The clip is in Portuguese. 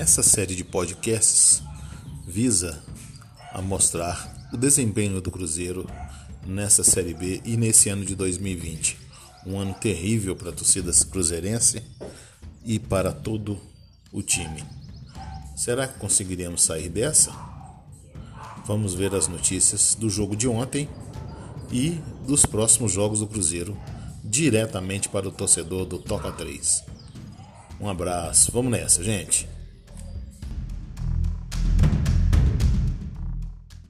Essa série de podcasts visa a mostrar o desempenho do Cruzeiro nessa Série B e nesse ano de 2020. Um ano terrível para a torcida cruzeirense e para todo o time. Será que conseguiremos sair dessa? Vamos ver as notícias do jogo de ontem e dos próximos jogos do Cruzeiro diretamente para o torcedor do Toca 3. Um abraço, vamos nessa, gente.